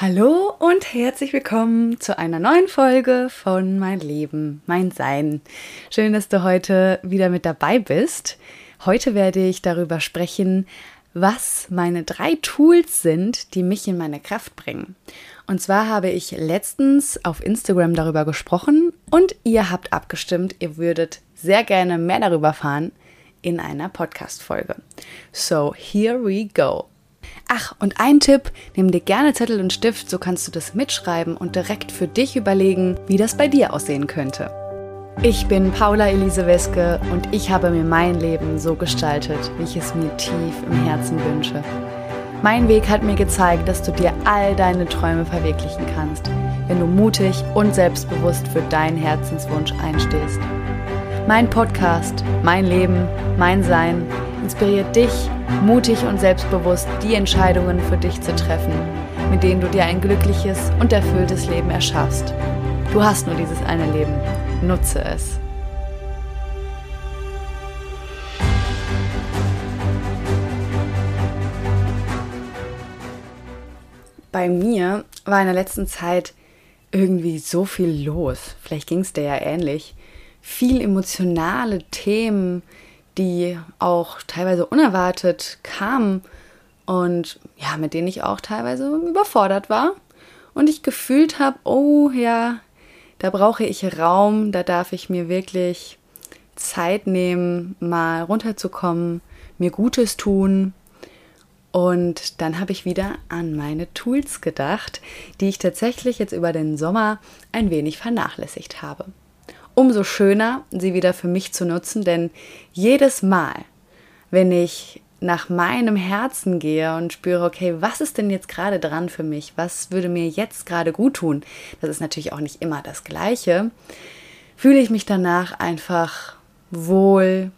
Hallo und herzlich willkommen zu einer neuen Folge von Mein Leben, mein Sein. Schön, dass du heute wieder mit dabei bist. Heute werde ich darüber sprechen, was meine drei Tools sind, die mich in meine Kraft bringen. Und zwar habe ich letztens auf Instagram darüber gesprochen und ihr habt abgestimmt, ihr würdet sehr gerne mehr darüber fahren in einer Podcast-Folge. So, here we go. Ach, und ein Tipp, nimm dir gerne Zettel und Stift, so kannst du das mitschreiben und direkt für dich überlegen, wie das bei dir aussehen könnte. Ich bin Paula Elise Weske und ich habe mir mein Leben so gestaltet, wie ich es mir tief im Herzen wünsche. Mein Weg hat mir gezeigt, dass du dir all deine Träume verwirklichen kannst, wenn du mutig und selbstbewusst für deinen Herzenswunsch einstehst. Mein Podcast, mein Leben, mein Sein inspiriert dich, mutig und selbstbewusst die Entscheidungen für dich zu treffen, mit denen du dir ein glückliches und erfülltes Leben erschaffst. Du hast nur dieses eine Leben. Nutze es. Bei mir war in der letzten Zeit irgendwie so viel los. Vielleicht ging es dir ja ähnlich. Viel emotionale Themen, die auch teilweise unerwartet kamen und ja, mit denen ich auch teilweise überfordert war und ich gefühlt habe, oh ja, da brauche ich Raum, da darf ich mir wirklich Zeit nehmen, mal runterzukommen, mir Gutes tun. Und dann habe ich wieder an meine Tools gedacht, die ich tatsächlich jetzt über den Sommer ein wenig vernachlässigt habe umso schöner, sie wieder für mich zu nutzen, denn jedes Mal, wenn ich nach meinem Herzen gehe und spüre, okay, was ist denn jetzt gerade dran für mich? Was würde mir jetzt gerade gut tun? Das ist natürlich auch nicht immer das Gleiche. Fühle ich mich danach einfach wohl,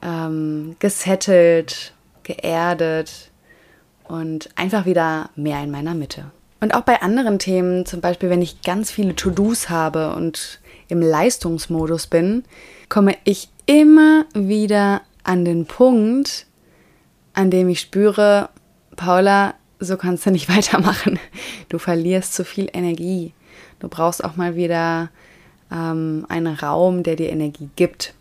ähm, gesettelt, geerdet und einfach wieder mehr in meiner Mitte. Und auch bei anderen Themen, zum Beispiel, wenn ich ganz viele To-Dos habe und im Leistungsmodus bin, komme ich immer wieder an den Punkt, an dem ich spüre, Paula, so kannst du nicht weitermachen. Du verlierst zu viel Energie. Du brauchst auch mal wieder ähm, einen Raum, der dir Energie gibt.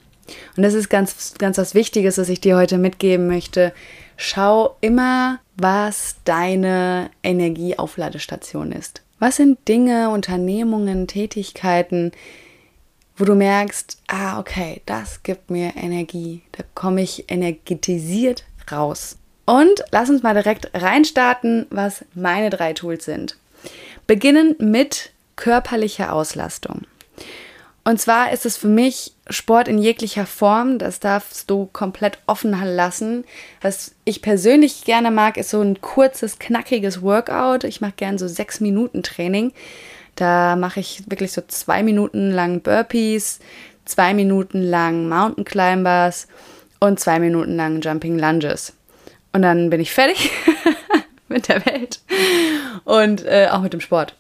Und das ist ganz, ganz was Wichtiges, was ich dir heute mitgeben möchte. Schau immer, was deine Energieaufladestation ist. Was sind Dinge, Unternehmungen, Tätigkeiten, wo du merkst, ah, okay, das gibt mir Energie. Da komme ich energetisiert raus. Und lass uns mal direkt reinstarten, was meine drei Tools sind. Beginnen mit körperlicher Auslastung. Und zwar ist es für mich Sport in jeglicher Form. Das darfst du komplett offen lassen. Was ich persönlich gerne mag, ist so ein kurzes, knackiges Workout. Ich mache gerne so sechs Minuten Training. Da mache ich wirklich so zwei Minuten lang Burpees, zwei Minuten lang Mountain Climbers und zwei Minuten lang Jumping Lunges. Und dann bin ich fertig mit der Welt und äh, auch mit dem Sport.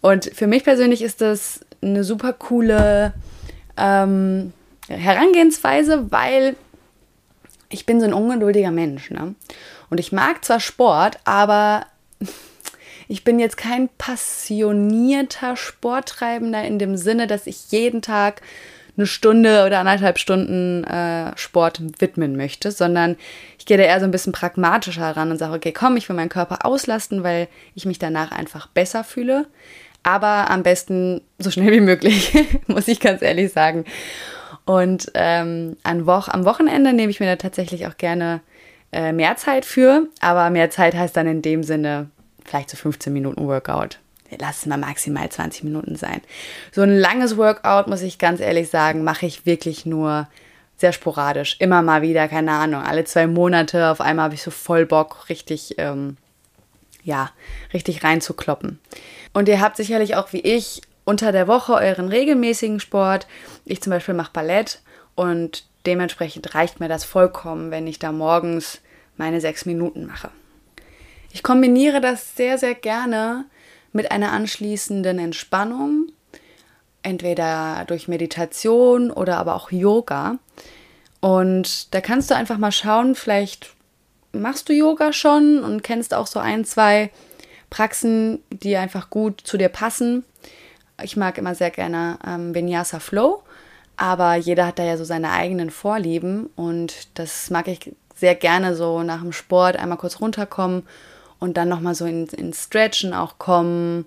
Und für mich persönlich ist das eine super coole ähm, Herangehensweise, weil ich bin so ein ungeduldiger Mensch. Ne? Und ich mag zwar Sport, aber ich bin jetzt kein passionierter Sporttreibender in dem Sinne, dass ich jeden Tag eine Stunde oder anderthalb Stunden äh, Sport widmen möchte, sondern ich gehe da eher so ein bisschen pragmatischer heran und sage, okay, komm, ich will meinen Körper auslasten, weil ich mich danach einfach besser fühle. Aber am besten so schnell wie möglich, muss ich ganz ehrlich sagen. Und ähm, an Wo am Wochenende nehme ich mir da tatsächlich auch gerne äh, mehr Zeit für. Aber mehr Zeit heißt dann in dem Sinne vielleicht so 15 Minuten Workout. Lass es mal maximal 20 Minuten sein. So ein langes Workout, muss ich ganz ehrlich sagen, mache ich wirklich nur sehr sporadisch. Immer mal wieder, keine Ahnung, alle zwei Monate. Auf einmal habe ich so voll Bock, richtig, ähm, ja, richtig reinzukloppen. Und ihr habt sicherlich auch wie ich unter der Woche euren regelmäßigen Sport. Ich zum Beispiel mache Ballett und dementsprechend reicht mir das vollkommen, wenn ich da morgens meine sechs Minuten mache. Ich kombiniere das sehr, sehr gerne mit einer anschließenden Entspannung, entweder durch Meditation oder aber auch Yoga. Und da kannst du einfach mal schauen, vielleicht machst du Yoga schon und kennst auch so ein, zwei Praxen, die einfach gut zu dir passen. Ich mag immer sehr gerne ähm, Vinyasa Flow, aber jeder hat da ja so seine eigenen Vorlieben und das mag ich sehr gerne so nach dem Sport einmal kurz runterkommen und dann nochmal so ins in Stretchen auch kommen.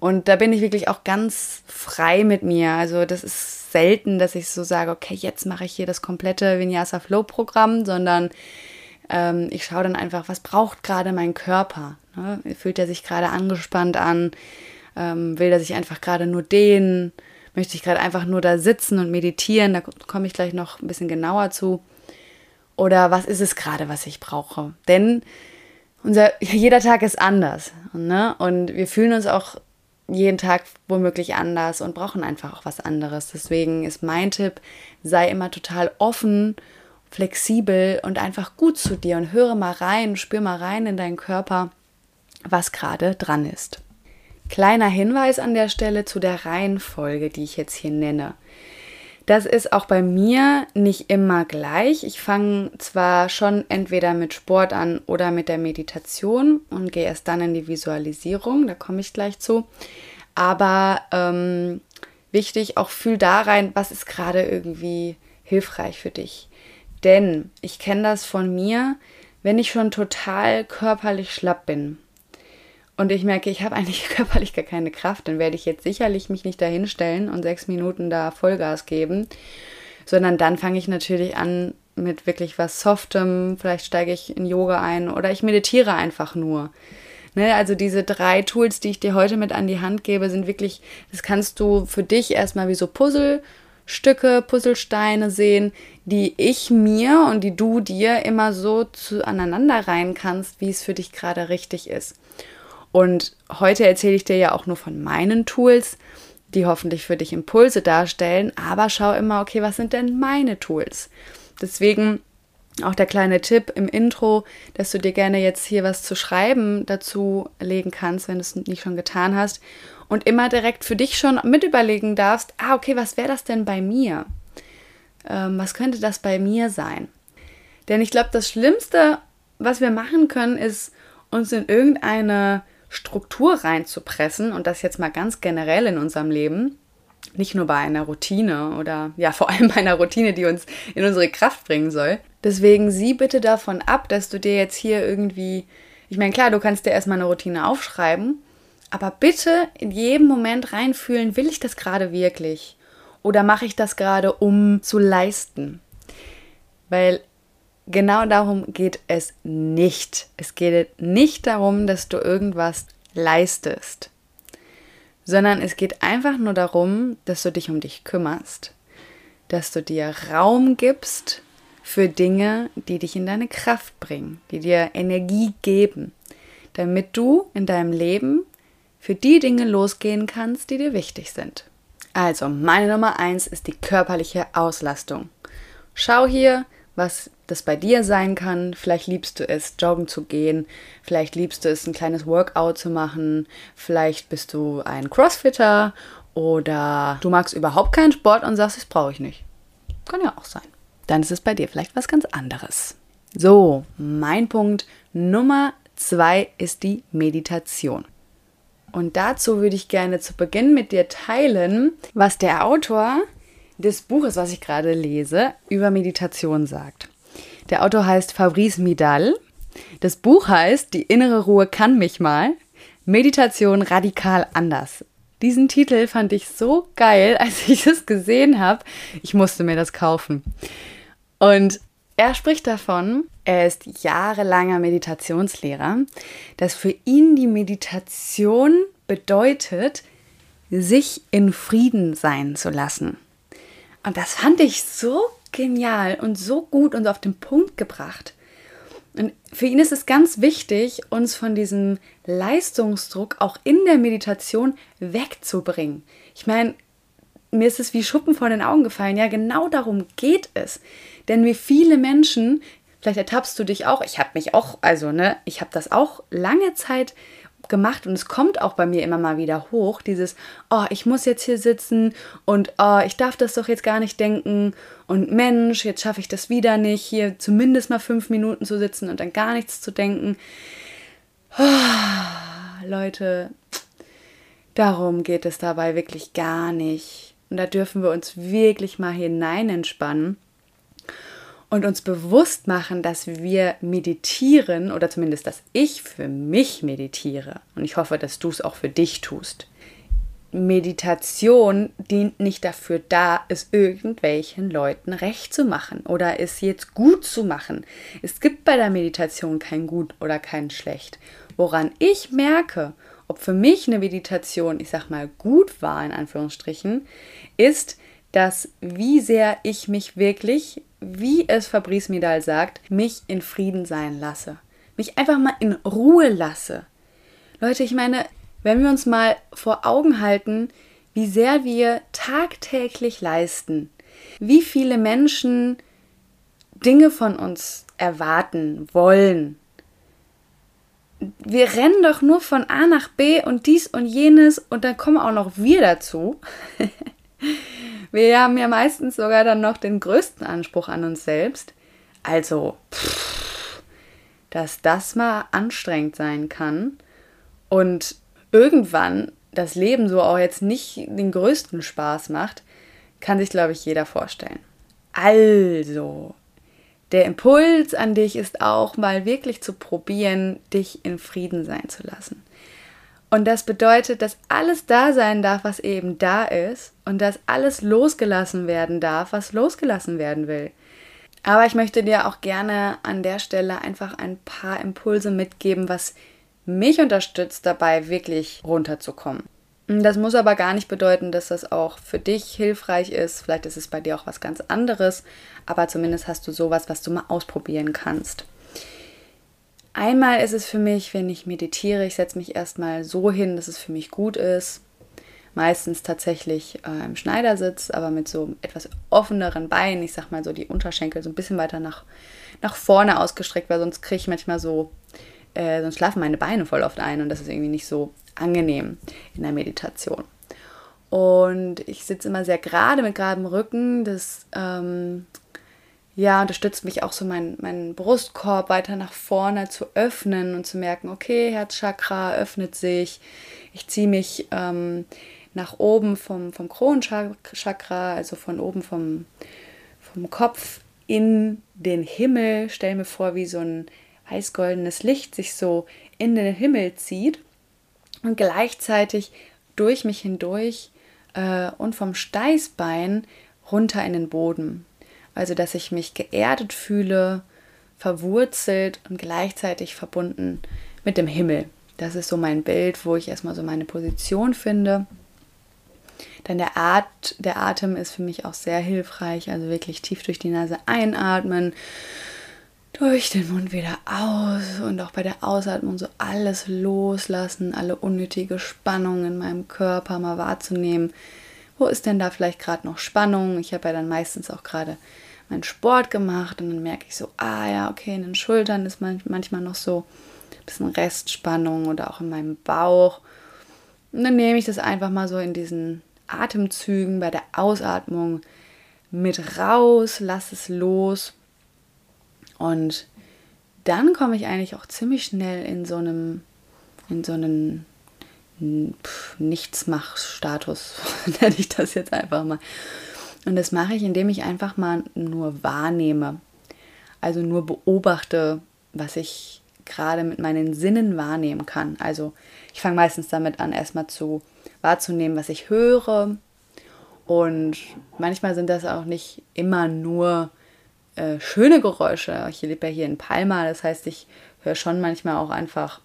Und da bin ich wirklich auch ganz frei mit mir. Also das ist selten, dass ich so sage, okay, jetzt mache ich hier das komplette Vinyasa Flow Programm, sondern ähm, ich schaue dann einfach, was braucht gerade mein Körper? Ne? Fühlt er sich gerade angespannt an? Ähm, will er sich einfach gerade nur dehnen? Möchte ich gerade einfach nur da sitzen und meditieren? Da komme ich gleich noch ein bisschen genauer zu. Oder was ist es gerade, was ich brauche? Denn unser, jeder Tag ist anders. Ne? Und wir fühlen uns auch jeden Tag womöglich anders und brauchen einfach auch was anderes. Deswegen ist mein Tipp, sei immer total offen, flexibel und einfach gut zu dir und höre mal rein, spür mal rein in deinen Körper, was gerade dran ist. Kleiner Hinweis an der Stelle zu der Reihenfolge, die ich jetzt hier nenne. Das ist auch bei mir nicht immer gleich. Ich fange zwar schon entweder mit Sport an oder mit der Meditation und gehe erst dann in die Visualisierung, da komme ich gleich zu. Aber ähm, wichtig, auch fühl da rein, was ist gerade irgendwie hilfreich für dich. Denn ich kenne das von mir, wenn ich schon total körperlich schlapp bin, und ich merke, ich habe eigentlich körperlich gar keine Kraft, dann werde ich jetzt sicherlich mich nicht dahinstellen und sechs Minuten da Vollgas geben, sondern dann fange ich natürlich an mit wirklich was Softem, vielleicht steige ich in Yoga ein oder ich meditiere einfach nur. Ne, also diese drei Tools, die ich dir heute mit an die Hand gebe, sind wirklich, das kannst du für dich erstmal wie so Puzzlestücke, Puzzlesteine sehen, die ich mir und die du dir immer so zu aneinander rein kannst, wie es für dich gerade richtig ist. Und heute erzähle ich dir ja auch nur von meinen Tools, die hoffentlich für dich Impulse darstellen, aber schau immer, okay, was sind denn meine Tools? Deswegen auch der kleine Tipp im Intro, dass du dir gerne jetzt hier was zu schreiben dazu legen kannst, wenn du es nicht schon getan hast. Und immer direkt für dich schon mit überlegen darfst, ah, okay, was wäre das denn bei mir? Ähm, was könnte das bei mir sein? Denn ich glaube, das Schlimmste, was wir machen können, ist uns in irgendeine Struktur reinzupressen und das jetzt mal ganz generell in unserem Leben, nicht nur bei einer Routine oder ja, vor allem bei einer Routine, die uns in unsere Kraft bringen soll. Deswegen sieh bitte davon ab, dass du dir jetzt hier irgendwie, ich meine, klar, du kannst dir erstmal eine Routine aufschreiben, aber bitte in jedem Moment reinfühlen, will ich das gerade wirklich? Oder mache ich das gerade, um zu leisten? Weil genau darum geht es nicht. Es geht nicht darum, dass du irgendwas leistest, sondern es geht einfach nur darum, dass du dich um dich kümmerst, dass du dir Raum gibst für Dinge, die dich in deine Kraft bringen, die dir Energie geben, damit du in deinem Leben für die Dinge losgehen kannst, die dir wichtig sind. Also, meine Nummer eins ist die körperliche Auslastung. Schau hier, was das bei dir sein kann. Vielleicht liebst du es, joggen zu gehen. Vielleicht liebst du es, ein kleines Workout zu machen. Vielleicht bist du ein Crossfitter oder du magst überhaupt keinen Sport und sagst, das brauche ich nicht. Kann ja auch sein. Dann ist es bei dir vielleicht was ganz anderes. So, mein Punkt Nummer zwei ist die Meditation. Und dazu würde ich gerne zu Beginn mit dir teilen, was der Autor des Buches, was ich gerade lese, über Meditation sagt. Der Autor heißt Fabrice Midal. Das Buch heißt Die innere Ruhe kann mich mal. Meditation radikal anders. Diesen Titel fand ich so geil, als ich es gesehen habe. Ich musste mir das kaufen. Und er spricht davon, er ist jahrelanger Meditationslehrer, dass für ihn die Meditation bedeutet, sich in Frieden sein zu lassen. Und das fand ich so genial und so gut und auf den Punkt gebracht. Und für ihn ist es ganz wichtig, uns von diesem Leistungsdruck auch in der Meditation wegzubringen. Ich meine, mir ist es wie Schuppen vor den Augen gefallen. Ja, genau darum geht es. Denn wie viele Menschen, vielleicht ertappst du dich auch, ich habe mich auch, also ne, ich habe das auch lange Zeit gemacht und es kommt auch bei mir immer mal wieder hoch, dieses, oh, ich muss jetzt hier sitzen und oh, ich darf das doch jetzt gar nicht denken und Mensch, jetzt schaffe ich das wieder nicht, hier zumindest mal fünf Minuten zu sitzen und dann gar nichts zu denken. Oh, Leute, darum geht es dabei wirklich gar nicht. Und da dürfen wir uns wirklich mal hinein entspannen und uns bewusst machen, dass wir meditieren oder zumindest, dass ich für mich meditiere. Und ich hoffe, dass du es auch für dich tust. Meditation dient nicht dafür da, es irgendwelchen Leuten recht zu machen oder es jetzt gut zu machen. Es gibt bei der Meditation kein gut oder kein schlecht. Woran ich merke, ob für mich eine Meditation, ich sag mal, gut war, in Anführungsstrichen, ist, dass wie sehr ich mich wirklich, wie es Fabrice Midal sagt, mich in Frieden sein lasse. Mich einfach mal in Ruhe lasse. Leute, ich meine, wenn wir uns mal vor Augen halten, wie sehr wir tagtäglich leisten, wie viele Menschen Dinge von uns erwarten, wollen. Wir rennen doch nur von A nach B und dies und jenes und dann kommen auch noch wir dazu. wir haben ja meistens sogar dann noch den größten Anspruch an uns selbst. Also, pff, dass das mal anstrengend sein kann und irgendwann das Leben so auch jetzt nicht den größten Spaß macht, kann sich, glaube ich, jeder vorstellen. Also, der Impuls an dich ist auch mal wirklich zu probieren, dich in Frieden sein zu lassen. Und das bedeutet, dass alles da sein darf, was eben da ist und dass alles losgelassen werden darf, was losgelassen werden will. Aber ich möchte dir auch gerne an der Stelle einfach ein paar Impulse mitgeben, was mich unterstützt dabei, wirklich runterzukommen. Das muss aber gar nicht bedeuten, dass das auch für dich hilfreich ist. Vielleicht ist es bei dir auch was ganz anderes, aber zumindest hast du sowas, was du mal ausprobieren kannst. Einmal ist es für mich, wenn ich meditiere, ich setze mich erstmal so hin, dass es für mich gut ist. Meistens tatsächlich äh, im Schneidersitz, aber mit so etwas offeneren Beinen. Ich sag mal so die Unterschenkel so ein bisschen weiter nach, nach vorne ausgestreckt, weil sonst kriege ich manchmal so äh, sonst schlafen meine Beine voll oft ein und das ist irgendwie nicht so angenehm in der Meditation. Und ich sitze immer sehr gerade mit geradem Rücken. Das ähm, ja, unterstützt mich auch so, meinen mein Brustkorb weiter nach vorne zu öffnen und zu merken, okay, Herzchakra öffnet sich. Ich ziehe mich ähm, nach oben vom, vom Kronenchakra, also von oben vom, vom Kopf in den Himmel. Stell mir vor, wie so ein weiß-goldenes Licht sich so in den Himmel zieht und gleichzeitig durch mich hindurch äh, und vom Steißbein runter in den Boden. Also dass ich mich geerdet fühle, verwurzelt und gleichzeitig verbunden mit dem Himmel. Das ist so mein Bild, wo ich erstmal so meine Position finde. Dann der, At der Atem ist für mich auch sehr hilfreich, also wirklich tief durch die Nase einatmen durch den Mund wieder aus und auch bei der Ausatmung so alles loslassen, alle unnötige Spannung in meinem Körper mal wahrzunehmen. Wo ist denn da vielleicht gerade noch Spannung? Ich habe ja dann meistens auch gerade meinen Sport gemacht und dann merke ich so, ah ja, okay, in den Schultern ist manchmal noch so ein bisschen Restspannung oder auch in meinem Bauch. Und dann nehme ich das einfach mal so in diesen Atemzügen bei der Ausatmung mit raus, lass es los und dann komme ich eigentlich auch ziemlich schnell in so einem, in so einen Nichtsmach-Status, nenne ich das jetzt einfach mal. Und das mache ich, indem ich einfach mal nur wahrnehme. Also nur beobachte, was ich gerade mit meinen Sinnen wahrnehmen kann. Also ich fange meistens damit an, erstmal zu wahrzunehmen, was ich höre. Und manchmal sind das auch nicht immer nur äh, schöne Geräusche. Ich lebe ja hier in Palma, das heißt, ich höre schon manchmal auch einfach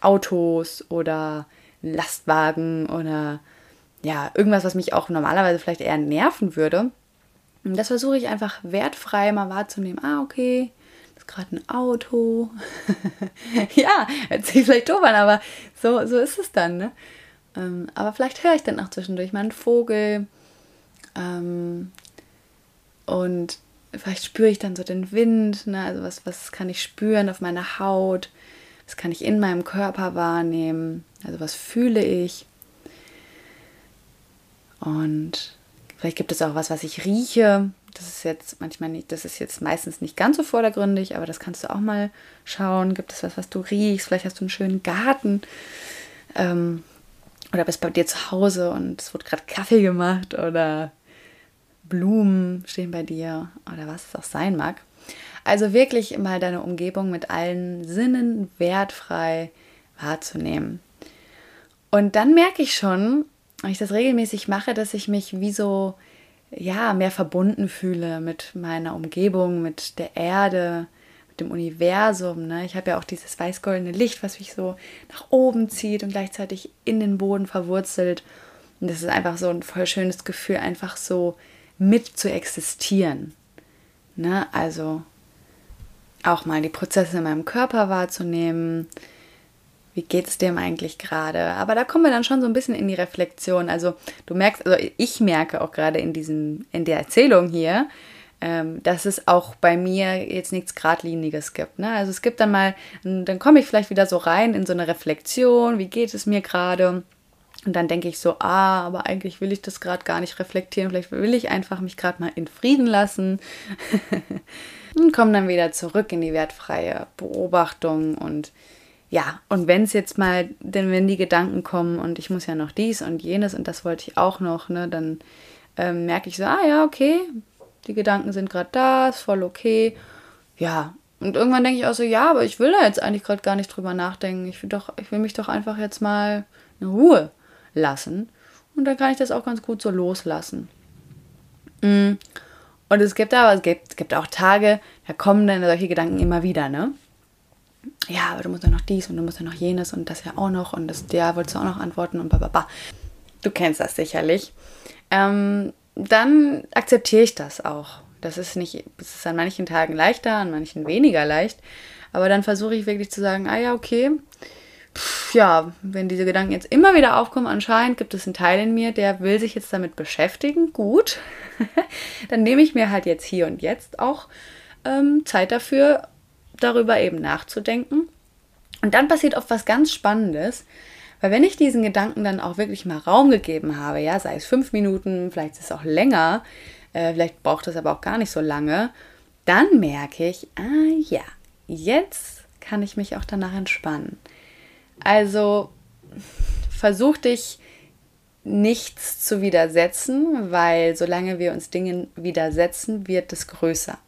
Autos oder Lastwagen oder ja, irgendwas, was mich auch normalerweise vielleicht eher nerven würde. Und das versuche ich einfach wertfrei mal wahrzunehmen. Ah, okay, das ist gerade ein Auto. ja, hört sich vielleicht doof an, aber so, so ist es dann. Ne? Ähm, aber vielleicht höre ich dann auch zwischendurch mal einen Vogel. Ähm, und vielleicht spüre ich dann so den Wind, ne? also was, was kann ich spüren auf meiner Haut, was kann ich in meinem Körper wahrnehmen, also was fühle ich. Und vielleicht gibt es auch was, was ich rieche. Das ist jetzt manchmal nicht, das ist jetzt meistens nicht ganz so vordergründig, aber das kannst du auch mal schauen. Gibt es was, was du riechst? Vielleicht hast du einen schönen Garten. Ähm, oder bist bei dir zu Hause und es wird gerade Kaffee gemacht oder Blumen stehen bei dir oder was es auch sein mag. Also wirklich mal deine Umgebung mit allen Sinnen wertfrei wahrzunehmen. Und dann merke ich schon, ich das regelmäßig mache, dass ich mich wie so ja, mehr verbunden fühle mit meiner Umgebung, mit der Erde, mit dem Universum. Ne? Ich habe ja auch dieses weiß-goldene Licht, was mich so nach oben zieht und gleichzeitig in den Boden verwurzelt. Und das ist einfach so ein voll schönes Gefühl, einfach so mit zu existieren. Ne? Also auch mal die Prozesse in meinem Körper wahrzunehmen. Wie geht es dem eigentlich gerade? Aber da kommen wir dann schon so ein bisschen in die Reflexion. Also du merkst, also ich merke auch gerade in diesem, in der Erzählung hier, ähm, dass es auch bei mir jetzt nichts Gradliniges gibt. Ne? Also es gibt dann mal, dann komme ich vielleicht wieder so rein in so eine Reflexion, wie geht es mir gerade? Und dann denke ich so, ah, aber eigentlich will ich das gerade gar nicht reflektieren. Vielleicht will ich einfach mich gerade mal in Frieden lassen. und komme dann wieder zurück in die wertfreie Beobachtung. Und ja, und wenn es jetzt mal, denn wenn die Gedanken kommen und ich muss ja noch dies und jenes und das wollte ich auch noch, ne, dann ähm, merke ich so, ah ja, okay, die Gedanken sind gerade da, ist voll okay. Ja, und irgendwann denke ich auch so, ja, aber ich will da jetzt eigentlich gerade gar nicht drüber nachdenken. Ich will doch, ich will mich doch einfach jetzt mal in Ruhe lassen. Und dann kann ich das auch ganz gut so loslassen. Mm. Und es gibt aber, es gibt, es gibt auch Tage, da kommen dann solche Gedanken immer wieder, ne? Ja, aber du musst ja noch dies und du musst ja noch jenes und das ja auch noch und das ja wolltest du auch noch antworten und bababa. Du kennst das sicherlich. Ähm, dann akzeptiere ich das auch. Das ist nicht, es ist an manchen Tagen leichter, an manchen weniger leicht. Aber dann versuche ich wirklich zu sagen, ah ja, okay, Pff, ja, wenn diese Gedanken jetzt immer wieder aufkommen, anscheinend gibt es einen Teil in mir, der will sich jetzt damit beschäftigen. Gut, dann nehme ich mir halt jetzt hier und jetzt auch ähm, Zeit dafür, darüber eben nachzudenken. Und dann passiert oft was ganz Spannendes, weil wenn ich diesen Gedanken dann auch wirklich mal Raum gegeben habe, ja, sei es fünf Minuten, vielleicht ist es auch länger, äh, vielleicht braucht es aber auch gar nicht so lange, dann merke ich, ah ja, jetzt kann ich mich auch danach entspannen. Also versuch dich nichts zu widersetzen, weil solange wir uns Dingen widersetzen, wird es größer.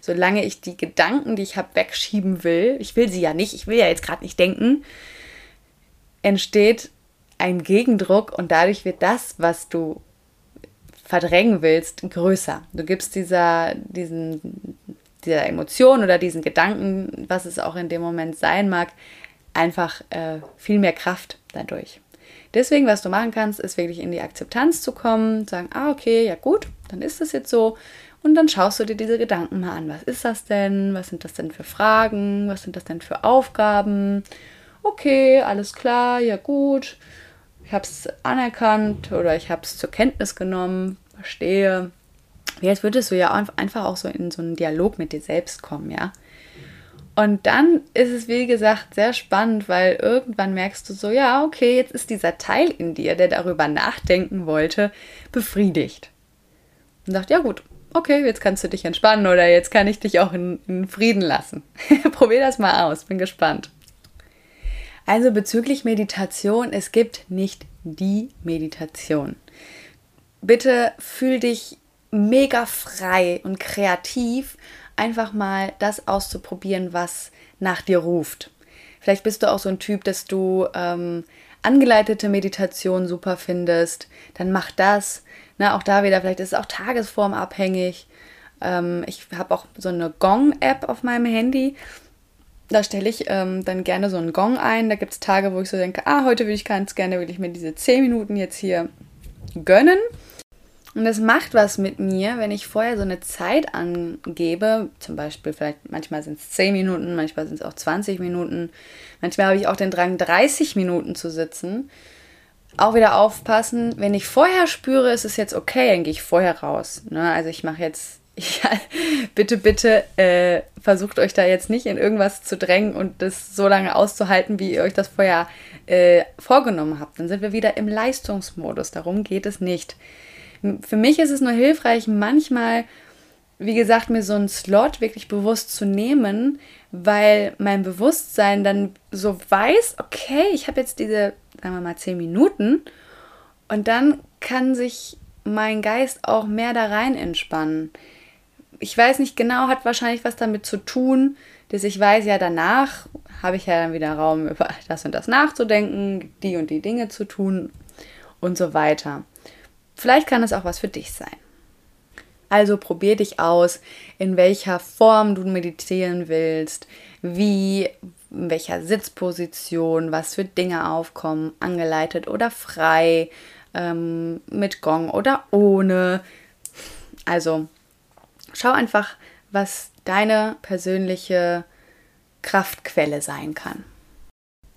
Solange ich die Gedanken, die ich habe, wegschieben will, ich will sie ja nicht, ich will ja jetzt gerade nicht denken, entsteht ein Gegendruck und dadurch wird das, was du verdrängen willst, größer. Du gibst dieser, diesen, dieser Emotion oder diesen Gedanken, was es auch in dem Moment sein mag, einfach äh, viel mehr Kraft dadurch. Deswegen, was du machen kannst, ist wirklich in die Akzeptanz zu kommen, sagen, ah, okay, ja gut, dann ist das jetzt so. Und dann schaust du dir diese Gedanken mal an. Was ist das denn? Was sind das denn für Fragen? Was sind das denn für Aufgaben? Okay, alles klar, ja gut. Ich habe es anerkannt oder ich habe es zur Kenntnis genommen, verstehe. Jetzt würdest du ja einfach auch so in so einen Dialog mit dir selbst kommen, ja. Und dann ist es, wie gesagt, sehr spannend, weil irgendwann merkst du so, ja, okay, jetzt ist dieser Teil in dir, der darüber nachdenken wollte, befriedigt. Und sagt, ja gut, okay, jetzt kannst du dich entspannen oder jetzt kann ich dich auch in, in Frieden lassen. Probier das mal aus, bin gespannt. Also bezüglich Meditation, es gibt nicht die Meditation. Bitte fühl dich mega frei und kreativ einfach mal das auszuprobieren, was nach dir ruft. Vielleicht bist du auch so ein Typ, dass du ähm, angeleitete Meditation super findest, dann mach das. Na, auch da wieder, vielleicht ist es auch tagesformabhängig. Ähm, ich habe auch so eine Gong-App auf meinem Handy. Da stelle ich ähm, dann gerne so einen Gong ein. Da gibt es Tage, wo ich so denke, ah, heute will ich ganz gerne, will ich mir diese 10 Minuten jetzt hier gönnen. Und es macht was mit mir, wenn ich vorher so eine Zeit angebe, zum Beispiel vielleicht manchmal sind es 10 Minuten, manchmal sind es auch 20 Minuten, manchmal habe ich auch den Drang, 30 Minuten zu sitzen. Auch wieder aufpassen, wenn ich vorher spüre, ist es jetzt okay, dann gehe ich vorher raus. Ne? Also ich mache jetzt, ja, bitte, bitte äh, versucht euch da jetzt nicht in irgendwas zu drängen und das so lange auszuhalten, wie ihr euch das vorher äh, vorgenommen habt. Dann sind wir wieder im Leistungsmodus. Darum geht es nicht. Für mich ist es nur hilfreich, manchmal, wie gesagt, mir so einen Slot wirklich bewusst zu nehmen, weil mein Bewusstsein dann so weiß, okay, ich habe jetzt diese sagen wir mal, zehn Minuten. Und dann kann sich mein Geist auch mehr da rein entspannen. Ich weiß nicht genau, hat wahrscheinlich was damit zu tun, dass ich weiß, ja, danach habe ich ja dann wieder Raum, über das und das nachzudenken, die und die Dinge zu tun und so weiter. Vielleicht kann es auch was für dich sein. Also probier dich aus, in welcher Form du meditieren willst, wie, in welcher Sitzposition, was für Dinge aufkommen, angeleitet oder frei, ähm, mit Gong oder ohne. Also schau einfach, was deine persönliche Kraftquelle sein kann.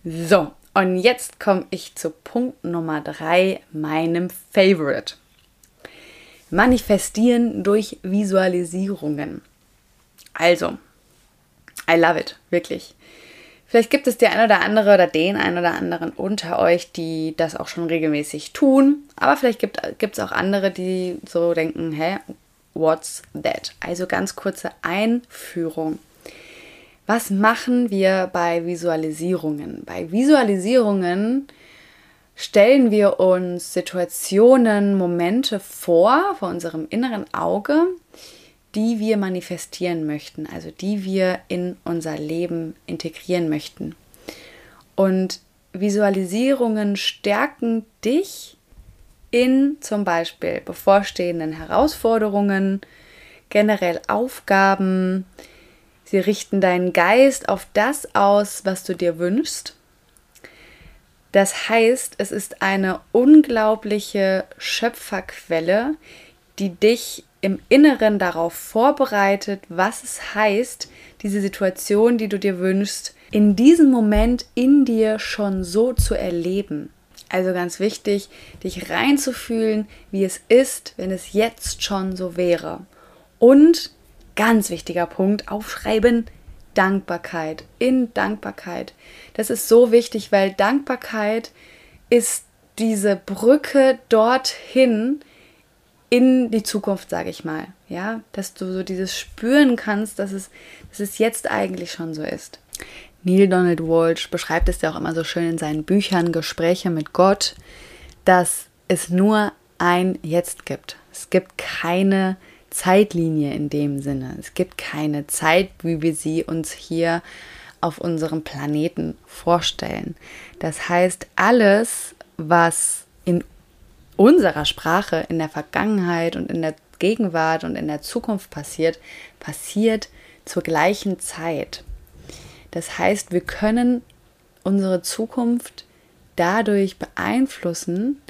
So, und jetzt komme ich zu Punkt Nummer drei, meinem Favorite. Manifestieren durch Visualisierungen. Also, I love it, wirklich. Vielleicht gibt es die ein oder andere oder den ein oder anderen unter euch, die das auch schon regelmäßig tun. Aber vielleicht gibt es auch andere, die so denken, hä, what's that? Also ganz kurze Einführung. Was machen wir bei Visualisierungen? Bei Visualisierungen stellen wir uns Situationen, Momente vor, vor unserem inneren Auge, die wir manifestieren möchten, also die wir in unser Leben integrieren möchten. Und Visualisierungen stärken dich in zum Beispiel bevorstehenden Herausforderungen, generell Aufgaben. Sie richten deinen Geist auf das aus, was du dir wünschst. Das heißt, es ist eine unglaubliche Schöpferquelle, die dich im Inneren darauf vorbereitet, was es heißt, diese Situation, die du dir wünschst, in diesem Moment in dir schon so zu erleben. Also ganz wichtig, dich reinzufühlen, wie es ist, wenn es jetzt schon so wäre. Und ganz wichtiger Punkt, aufschreiben, Dankbarkeit, in Dankbarkeit. Das ist so wichtig, weil Dankbarkeit ist diese Brücke dorthin, in die Zukunft, sage ich mal. Ja, dass du so dieses spüren kannst, dass es, dass es jetzt eigentlich schon so ist. Neil Donald Walsh beschreibt es ja auch immer so schön in seinen Büchern Gespräche mit Gott, dass es nur ein Jetzt gibt. Es gibt keine Zeitlinie in dem Sinne. Es gibt keine Zeit, wie wir sie uns hier auf unserem Planeten vorstellen. Das heißt, alles, was in unserer Sprache in der Vergangenheit und in der Gegenwart und in der Zukunft passiert, passiert zur gleichen Zeit. Das heißt, wir können unsere Zukunft dadurch beeinflussen,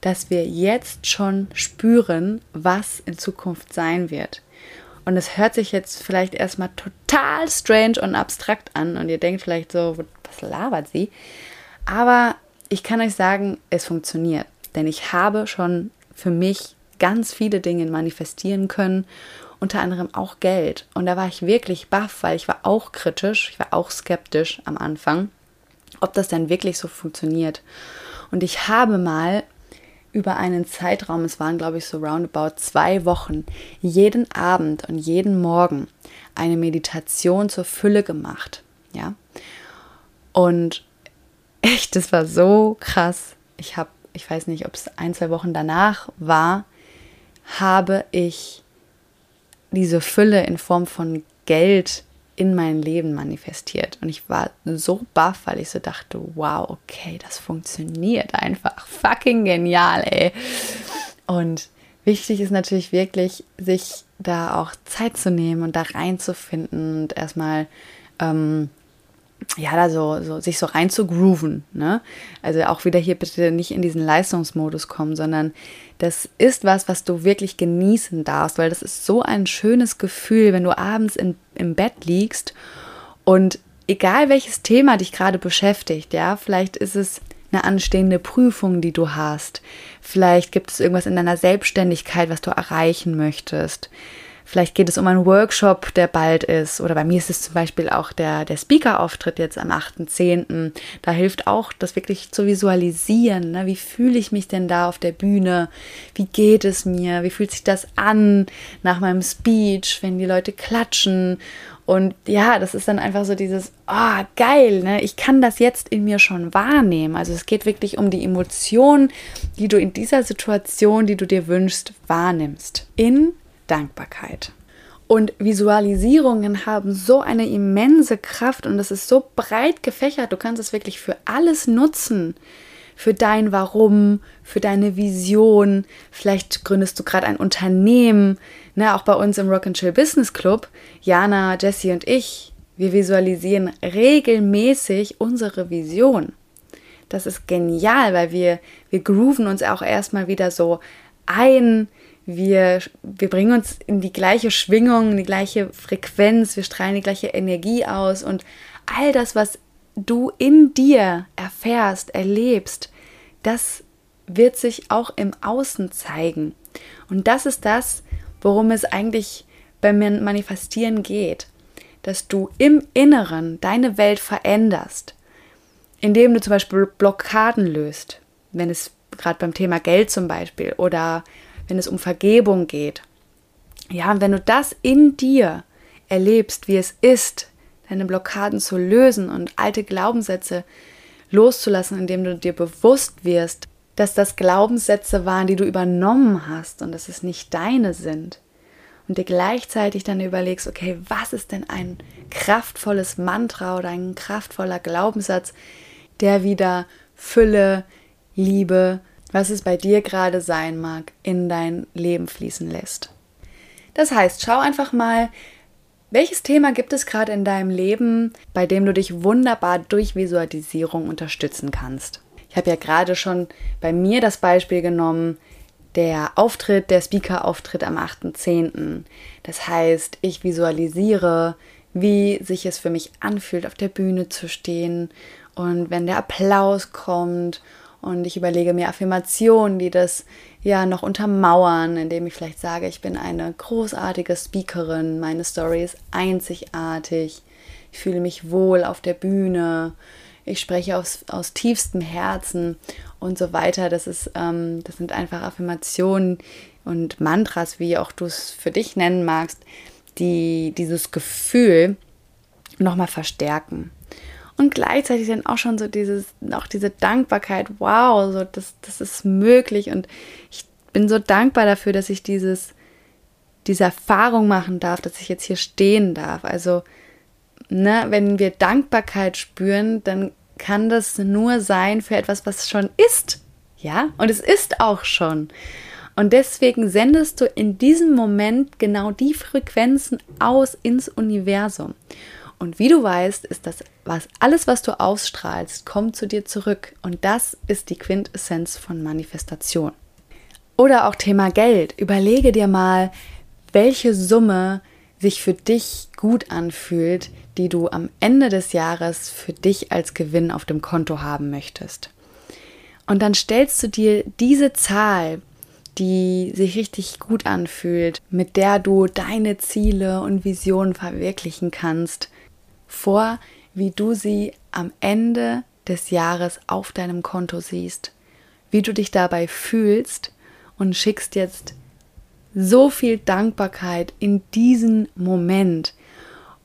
dass wir jetzt schon spüren, was in Zukunft sein wird. Und es hört sich jetzt vielleicht erstmal total strange und abstrakt an und ihr denkt vielleicht so, was labert sie? Aber ich kann euch sagen, es funktioniert. Denn ich habe schon für mich ganz viele Dinge manifestieren können, unter anderem auch Geld. Und da war ich wirklich baff, weil ich war auch kritisch, ich war auch skeptisch am Anfang, ob das denn wirklich so funktioniert. Und ich habe mal über einen Zeitraum, es waren glaube ich so roundabout zwei Wochen, jeden Abend und jeden Morgen eine Meditation zur Fülle gemacht. Ja. Und echt, das war so krass. Ich habe ich weiß nicht, ob es ein, zwei Wochen danach war, habe ich diese Fülle in Form von Geld in mein Leben manifestiert. Und ich war so baff, weil ich so dachte, wow, okay, das funktioniert einfach. Fucking genial, ey. Und wichtig ist natürlich wirklich, sich da auch Zeit zu nehmen und da reinzufinden und erstmal ähm, ja, da so, so, sich so rein zu grooven. Ne? Also auch wieder hier bitte nicht in diesen Leistungsmodus kommen, sondern das ist was, was du wirklich genießen darfst, weil das ist so ein schönes Gefühl, wenn du abends in, im Bett liegst und egal welches Thema dich gerade beschäftigt, ja, vielleicht ist es eine anstehende Prüfung, die du hast, vielleicht gibt es irgendwas in deiner Selbstständigkeit, was du erreichen möchtest. Vielleicht geht es um einen Workshop, der bald ist. Oder bei mir ist es zum Beispiel auch der, der Speaker-Auftritt jetzt am 8.10. Da hilft auch, das wirklich zu visualisieren. Ne? Wie fühle ich mich denn da auf der Bühne? Wie geht es mir? Wie fühlt sich das an nach meinem Speech, wenn die Leute klatschen? Und ja, das ist dann einfach so dieses, ah, oh, geil, ne? Ich kann das jetzt in mir schon wahrnehmen. Also es geht wirklich um die Emotionen, die du in dieser Situation, die du dir wünschst, wahrnimmst. In Dankbarkeit. Und Visualisierungen haben so eine immense Kraft und es ist so breit gefächert. Du kannst es wirklich für alles nutzen. Für dein Warum, für deine Vision. Vielleicht gründest du gerade ein Unternehmen. Ne, auch bei uns im Rock and Chill Business Club, Jana, Jessie und ich, wir visualisieren regelmäßig unsere Vision. Das ist genial, weil wir, wir grooven uns auch erstmal wieder so ein wir, wir bringen uns in die gleiche Schwingung, in die gleiche Frequenz, wir strahlen die gleiche Energie aus und all das, was du in dir erfährst, erlebst, das wird sich auch im Außen zeigen. Und das ist das, worum es eigentlich beim Manifestieren geht, dass du im Inneren deine Welt veränderst, indem du zum Beispiel Blockaden löst, wenn es gerade beim Thema Geld zum Beispiel oder wenn es um Vergebung geht. Ja, und wenn du das in dir erlebst, wie es ist, deine Blockaden zu lösen und alte Glaubenssätze loszulassen, indem du dir bewusst wirst, dass das Glaubenssätze waren, die du übernommen hast und dass es nicht deine sind. Und dir gleichzeitig dann überlegst, okay, was ist denn ein kraftvolles Mantra oder ein kraftvoller Glaubenssatz, der wieder Fülle, Liebe, was es bei dir gerade sein mag, in dein Leben fließen lässt. Das heißt, schau einfach mal, welches Thema gibt es gerade in deinem Leben, bei dem du dich wunderbar durch Visualisierung unterstützen kannst. Ich habe ja gerade schon bei mir das Beispiel genommen, der Auftritt, der Speaker-Auftritt am 8.10. Das heißt, ich visualisiere, wie sich es für mich anfühlt, auf der Bühne zu stehen und wenn der Applaus kommt und ich überlege mir Affirmationen, die das ja noch untermauern, indem ich vielleicht sage, ich bin eine großartige Speakerin, meine Story ist einzigartig, ich fühle mich wohl auf der Bühne, ich spreche aus, aus tiefstem Herzen und so weiter. Das, ist, ähm, das sind einfach Affirmationen und Mantras, wie auch du es für dich nennen magst, die dieses Gefühl nochmal verstärken und gleichzeitig dann auch schon so dieses, auch diese Dankbarkeit, wow, so das, das ist möglich und ich bin so dankbar dafür, dass ich dieses, diese Erfahrung machen darf, dass ich jetzt hier stehen darf. Also, ne, wenn wir Dankbarkeit spüren, dann kann das nur sein für etwas, was schon ist. Ja, und es ist auch schon. Und deswegen sendest du in diesem Moment genau die Frequenzen aus ins Universum. Und wie du weißt, ist das was alles, was du ausstrahlst, kommt zu dir zurück. Und das ist die Quintessenz von Manifestation. Oder auch Thema Geld. Überlege dir mal, welche Summe sich für dich gut anfühlt, die du am Ende des Jahres für dich als Gewinn auf dem Konto haben möchtest. Und dann stellst du dir diese Zahl, die sich richtig gut anfühlt, mit der du deine Ziele und Visionen verwirklichen kannst, vor, wie du sie am Ende des Jahres auf deinem Konto siehst, wie du dich dabei fühlst und schickst jetzt so viel Dankbarkeit in diesen Moment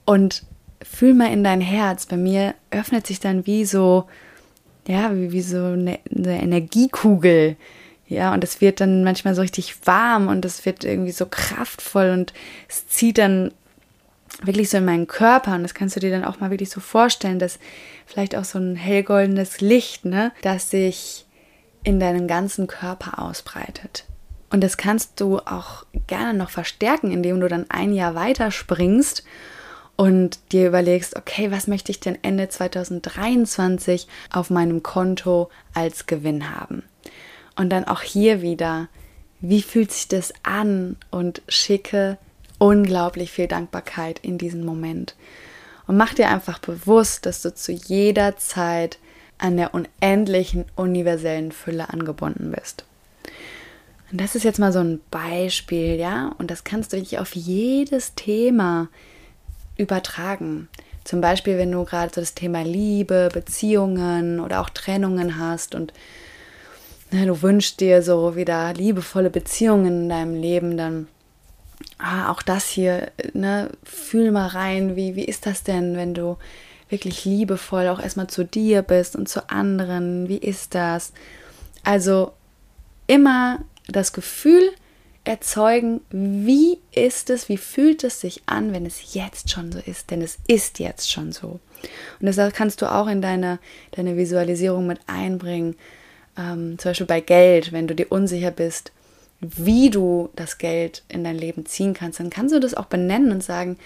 und fühl mal in dein Herz. Bei mir öffnet sich dann wie so, ja, wie, wie so eine, eine Energiekugel. Ja, und es wird dann manchmal so richtig warm und es wird irgendwie so kraftvoll und es zieht dann wirklich so in meinen Körper und das kannst du dir dann auch mal wirklich so vorstellen, dass vielleicht auch so ein hellgoldenes Licht, ne, das sich in deinem ganzen Körper ausbreitet. Und das kannst du auch gerne noch verstärken, indem du dann ein Jahr weiter springst und dir überlegst, okay, was möchte ich denn Ende 2023 auf meinem Konto als Gewinn haben? Und dann auch hier wieder, wie fühlt sich das an und schicke unglaublich viel Dankbarkeit in diesem Moment. Und mach dir einfach bewusst, dass du zu jeder Zeit an der unendlichen universellen Fülle angebunden bist. Und das ist jetzt mal so ein Beispiel, ja, und das kannst du dich auf jedes Thema übertragen. Zum Beispiel, wenn du gerade so das Thema Liebe, Beziehungen oder auch Trennungen hast und ne, du wünschst dir so wieder liebevolle Beziehungen in deinem Leben, dann ah, auch das hier, ne, fühl mal rein, wie, wie ist das denn, wenn du wirklich liebevoll auch erstmal zu dir bist und zu anderen, wie ist das? Also immer das Gefühl erzeugen, wie ist es, wie fühlt es sich an, wenn es jetzt schon so ist, denn es ist jetzt schon so. Und das kannst du auch in deine, deine Visualisierung mit einbringen. Ähm, zum Beispiel bei Geld, wenn du dir unsicher bist, wie du das Geld in dein Leben ziehen kannst, dann kannst du das auch benennen und sagen,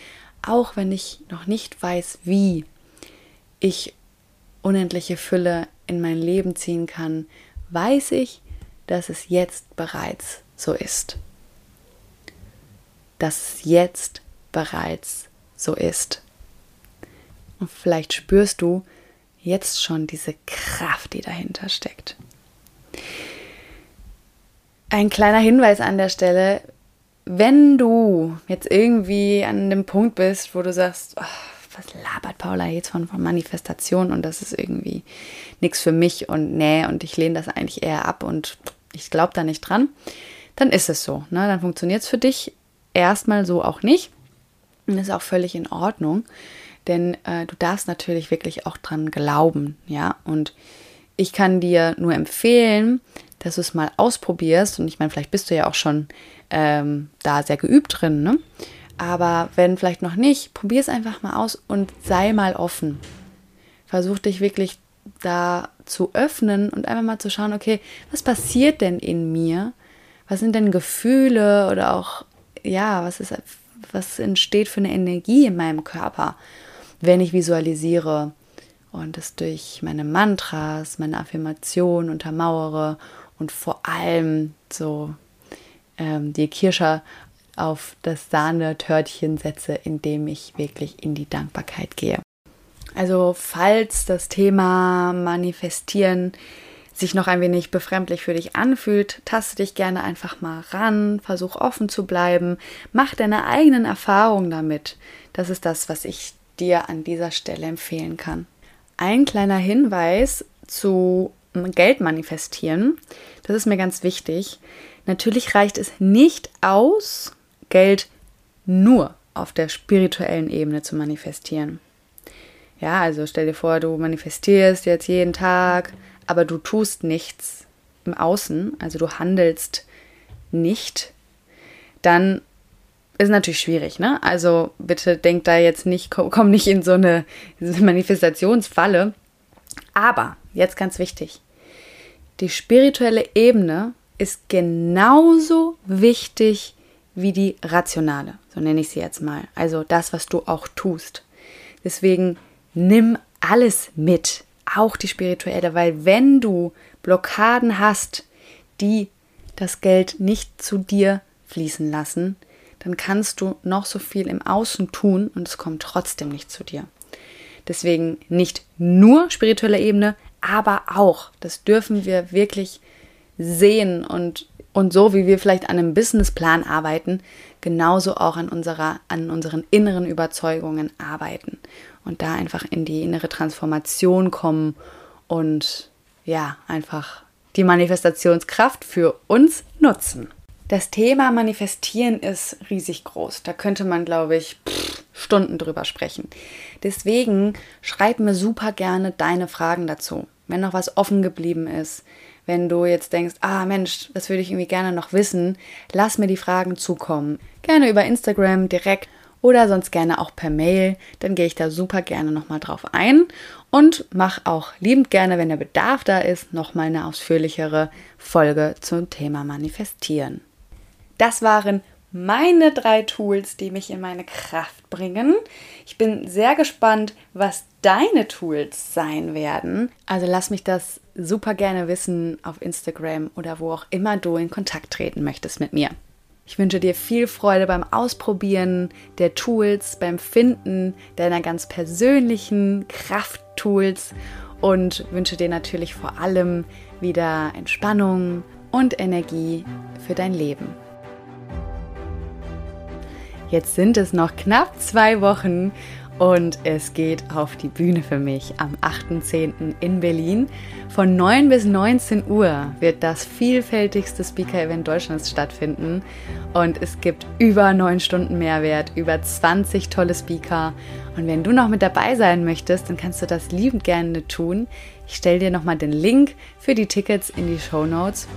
auch wenn ich noch nicht weiß, wie ich unendliche Fülle in mein Leben ziehen kann, weiß ich, dass es jetzt bereits so ist. Dass es jetzt bereits so ist. Und vielleicht spürst du jetzt schon diese Kraft, die dahinter steckt. Ein kleiner Hinweis an der Stelle, wenn du jetzt irgendwie an dem Punkt bist, wo du sagst, oh, was labert Paula jetzt von, von Manifestation und das ist irgendwie nichts für mich und nee, und ich lehne das eigentlich eher ab und ich glaube da nicht dran, dann ist es so. Ne? Dann funktioniert es für dich erstmal so auch nicht. Und ist auch völlig in Ordnung, denn äh, du darfst natürlich wirklich auch dran glauben, ja. Und ich kann dir nur empfehlen, dass du es mal ausprobierst. Und ich meine, vielleicht bist du ja auch schon ähm, da sehr geübt drin, ne? Aber wenn vielleicht noch nicht, probier es einfach mal aus und sei mal offen. Versuch dich wirklich da zu öffnen und einfach mal zu schauen, okay, was passiert denn in mir? Was sind denn Gefühle oder auch, ja, was ist, was entsteht für eine Energie in meinem Körper, wenn ich visualisiere und es durch meine Mantras, meine Affirmationen untermauere und vor allem so ähm, die Kirsche auf das Sahnetörtchen setze, indem ich wirklich in die Dankbarkeit gehe. Also falls das Thema Manifestieren sich noch ein wenig befremdlich für dich anfühlt, taste dich gerne einfach mal ran, versuch offen zu bleiben, mach deine eigenen Erfahrungen damit. Das ist das, was ich dir an dieser Stelle empfehlen kann. Ein kleiner Hinweis zu Geld manifestieren. Das ist mir ganz wichtig. Natürlich reicht es nicht aus, Geld nur auf der spirituellen Ebene zu manifestieren. Ja, also stell dir vor, du manifestierst jetzt jeden Tag, aber du tust nichts im Außen, also du handelst nicht, dann ist natürlich schwierig, ne? Also bitte denk da jetzt nicht, komm, nicht in so eine Manifestationsfalle. Aber jetzt ganz wichtig, die spirituelle Ebene ist genauso wichtig wie die rationale, so nenne ich sie jetzt mal. Also das, was du auch tust. Deswegen nimm alles mit, auch die spirituelle, weil wenn du Blockaden hast, die das Geld nicht zu dir fließen lassen, dann kannst du noch so viel im Außen tun und es kommt trotzdem nicht zu dir. Deswegen nicht nur spirituelle Ebene, aber auch, das dürfen wir wirklich sehen und, und so wie wir vielleicht an einem Businessplan arbeiten, genauso auch an, unserer, an unseren inneren Überzeugungen arbeiten und da einfach in die innere Transformation kommen und ja, einfach die Manifestationskraft für uns nutzen. Das Thema Manifestieren ist riesig groß. Da könnte man, glaube ich, pff, Stunden drüber sprechen. Deswegen schreib mir super gerne deine Fragen dazu. Wenn noch was offen geblieben ist, wenn du jetzt denkst, ah Mensch, das würde ich irgendwie gerne noch wissen, lass mir die Fragen zukommen. Gerne über Instagram direkt oder sonst gerne auch per Mail. Dann gehe ich da super gerne nochmal drauf ein und mache auch liebend gerne, wenn der Bedarf da ist, nochmal eine ausführlichere Folge zum Thema Manifestieren. Das waren meine drei Tools, die mich in meine Kraft bringen. Ich bin sehr gespannt, was deine Tools sein werden. Also lass mich das super gerne wissen auf Instagram oder wo auch immer du in Kontakt treten möchtest mit mir. Ich wünsche dir viel Freude beim Ausprobieren der Tools, beim Finden deiner ganz persönlichen Krafttools und wünsche dir natürlich vor allem wieder Entspannung und Energie für dein Leben. Jetzt sind es noch knapp zwei Wochen und es geht auf die Bühne für mich am 8.10. in Berlin. Von 9 bis 19 Uhr wird das vielfältigste Speaker-Event Deutschlands stattfinden und es gibt über 9 Stunden Mehrwert, über 20 tolle Speaker. Und wenn du noch mit dabei sein möchtest, dann kannst du das liebend gerne tun. Ich stelle dir nochmal den Link für die Tickets in die Show Notes.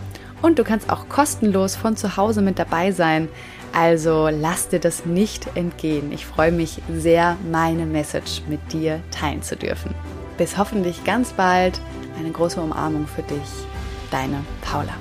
Und du kannst auch kostenlos von zu Hause mit dabei sein. Also lass dir das nicht entgehen. Ich freue mich sehr, meine Message mit dir teilen zu dürfen. Bis hoffentlich ganz bald. Eine große Umarmung für dich. Deine Paula.